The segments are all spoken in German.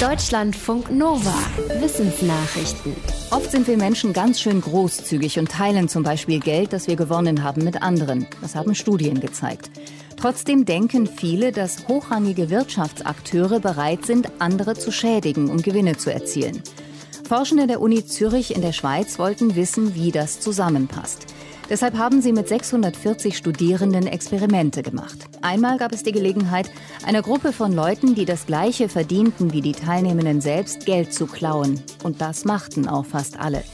Deutschlandfunk Nova. Wissensnachrichten. Oft sind wir Menschen ganz schön großzügig und teilen zum Beispiel Geld, das wir gewonnen haben, mit anderen. Das haben Studien gezeigt. Trotzdem denken viele, dass hochrangige Wirtschaftsakteure bereit sind, andere zu schädigen, um Gewinne zu erzielen. Forschende der Uni Zürich in der Schweiz wollten wissen, wie das zusammenpasst. Deshalb haben sie mit 640 Studierenden Experimente gemacht. Einmal gab es die Gelegenheit, einer Gruppe von Leuten, die das gleiche verdienten wie die Teilnehmenden selbst, Geld zu klauen. Und das machten auch fast alle.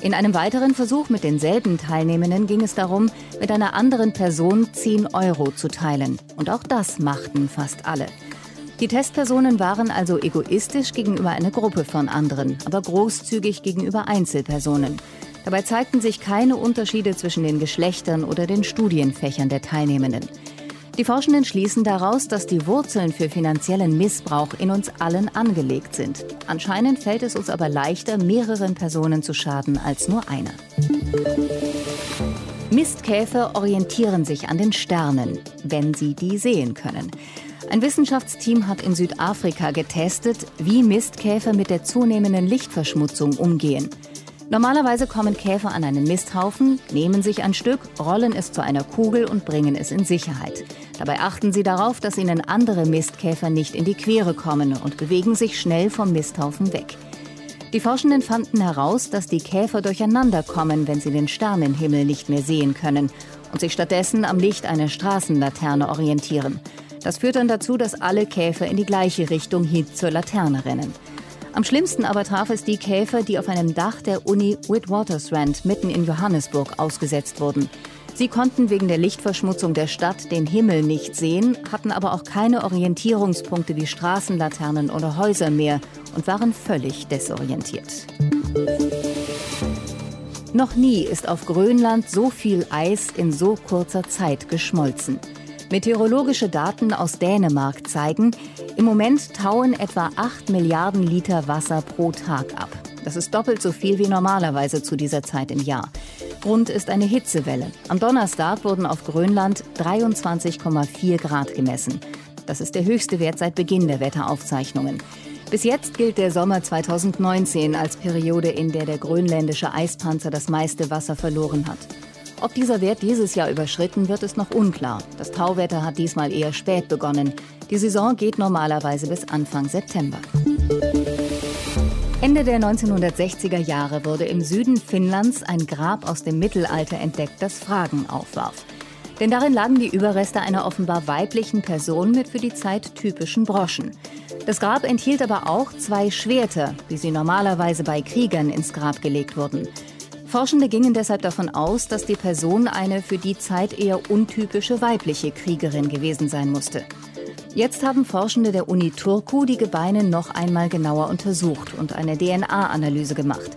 In einem weiteren Versuch mit denselben Teilnehmenden ging es darum, mit einer anderen Person 10 Euro zu teilen. Und auch das machten fast alle. Die Testpersonen waren also egoistisch gegenüber einer Gruppe von anderen, aber großzügig gegenüber Einzelpersonen. Dabei zeigten sich keine Unterschiede zwischen den Geschlechtern oder den Studienfächern der Teilnehmenden. Die Forschenden schließen daraus, dass die Wurzeln für finanziellen Missbrauch in uns allen angelegt sind. Anscheinend fällt es uns aber leichter, mehreren Personen zu schaden als nur einer. Mistkäfer orientieren sich an den Sternen, wenn sie die sehen können. Ein Wissenschaftsteam hat in Südafrika getestet, wie Mistkäfer mit der zunehmenden Lichtverschmutzung umgehen. Normalerweise kommen Käfer an einen Misthaufen, nehmen sich ein Stück, rollen es zu einer Kugel und bringen es in Sicherheit. Dabei achten sie darauf, dass ihnen andere Mistkäfer nicht in die Quere kommen und bewegen sich schnell vom Misthaufen weg. Die Forschenden fanden heraus, dass die Käfer durcheinander kommen, wenn sie den Sternenhimmel nicht mehr sehen können und sich stattdessen am Licht einer Straßenlaterne orientieren. Das führt dann dazu, dass alle Käfer in die gleiche Richtung hin zur Laterne rennen. Am schlimmsten aber traf es die Käfer, die auf einem Dach der Uni Witwatersrand mitten in Johannesburg ausgesetzt wurden. Sie konnten wegen der Lichtverschmutzung der Stadt den Himmel nicht sehen, hatten aber auch keine Orientierungspunkte wie Straßenlaternen oder Häuser mehr und waren völlig desorientiert. Noch nie ist auf Grönland so viel Eis in so kurzer Zeit geschmolzen. Meteorologische Daten aus Dänemark zeigen, im Moment tauen etwa 8 Milliarden Liter Wasser pro Tag ab. Das ist doppelt so viel wie normalerweise zu dieser Zeit im Jahr. Grund ist eine Hitzewelle. Am Donnerstag wurden auf Grönland 23,4 Grad gemessen. Das ist der höchste Wert seit Beginn der Wetteraufzeichnungen. Bis jetzt gilt der Sommer 2019 als Periode, in der der grönländische Eispanzer das meiste Wasser verloren hat. Ob dieser Wert dieses Jahr überschritten wird, ist noch unklar. Das Tauwetter hat diesmal eher spät begonnen. Die Saison geht normalerweise bis Anfang September. Ende der 1960er Jahre wurde im Süden Finnlands ein Grab aus dem Mittelalter entdeckt, das Fragen aufwarf. Denn darin lagen die Überreste einer offenbar weiblichen Person mit für die Zeit typischen Broschen. Das Grab enthielt aber auch zwei Schwerter, wie sie normalerweise bei Kriegern ins Grab gelegt wurden. Forschende gingen deshalb davon aus, dass die Person eine für die Zeit eher untypische weibliche Kriegerin gewesen sein musste. Jetzt haben Forschende der Uni Turku die Gebeine noch einmal genauer untersucht und eine DNA-Analyse gemacht.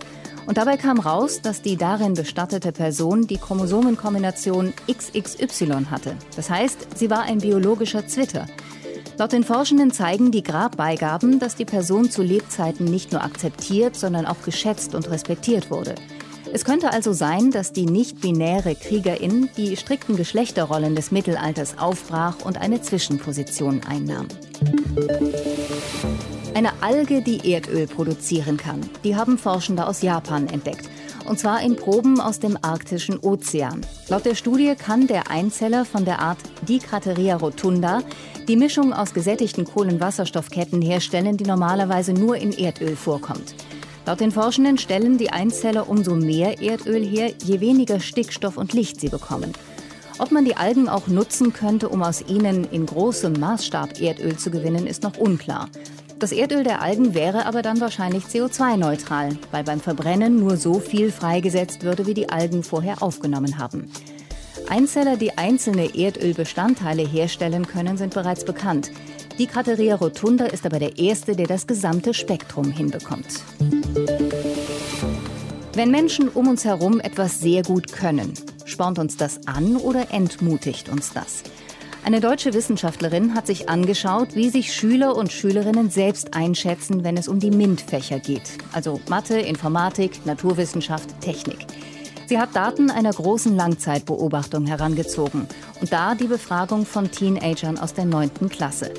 Und dabei kam raus, dass die darin bestattete Person die Chromosomenkombination XXY hatte. Das heißt, sie war ein biologischer Zwitter. Laut den Forschenden zeigen die Grabbeigaben, dass die Person zu Lebzeiten nicht nur akzeptiert, sondern auch geschätzt und respektiert wurde. Es könnte also sein, dass die nicht-binäre Kriegerin die strikten Geschlechterrollen des Mittelalters aufbrach und eine Zwischenposition einnahm. Eine Alge, die Erdöl produzieren kann, die haben Forschende aus Japan entdeckt. Und zwar in Proben aus dem arktischen Ozean. Laut der Studie kann der Einzeller von der Art Dicrateria rotunda die Mischung aus gesättigten Kohlenwasserstoffketten herstellen, die normalerweise nur in Erdöl vorkommt. Laut den Forschenden stellen die Einzeller umso mehr Erdöl her, je weniger Stickstoff und Licht sie bekommen. Ob man die Algen auch nutzen könnte, um aus ihnen in großem Maßstab Erdöl zu gewinnen, ist noch unklar. Das Erdöl der Algen wäre aber dann wahrscheinlich CO2-neutral, weil beim Verbrennen nur so viel freigesetzt würde, wie die Algen vorher aufgenommen haben. Einzeller, die einzelne Erdölbestandteile herstellen können, sind bereits bekannt. Die Krateria rotunda ist aber der erste, der das gesamte Spektrum hinbekommt. Wenn Menschen um uns herum etwas sehr gut können, spornt uns das an oder entmutigt uns das? Eine deutsche Wissenschaftlerin hat sich angeschaut, wie sich Schüler und Schülerinnen selbst einschätzen, wenn es um die MINT-Fächer geht. Also Mathe, Informatik, Naturwissenschaft, Technik. Sie hat Daten einer großen Langzeitbeobachtung herangezogen und da die Befragung von Teenagern aus der 9. Klasse.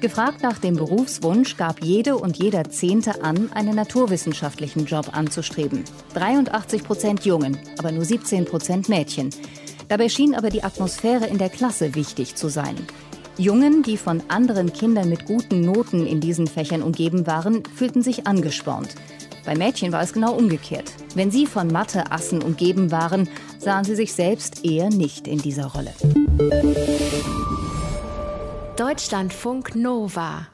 Gefragt nach dem Berufswunsch gab jede und jeder Zehnte an, einen naturwissenschaftlichen Job anzustreben. 83 Prozent Jungen, aber nur 17 Prozent Mädchen. Dabei schien aber die Atmosphäre in der Klasse wichtig zu sein. Jungen, die von anderen Kindern mit guten Noten in diesen Fächern umgeben waren, fühlten sich angespornt. Bei Mädchen war es genau umgekehrt. Wenn sie von Mathe-Assen umgeben waren, sahen sie sich selbst eher nicht in dieser Rolle. Deutschlandfunk Nova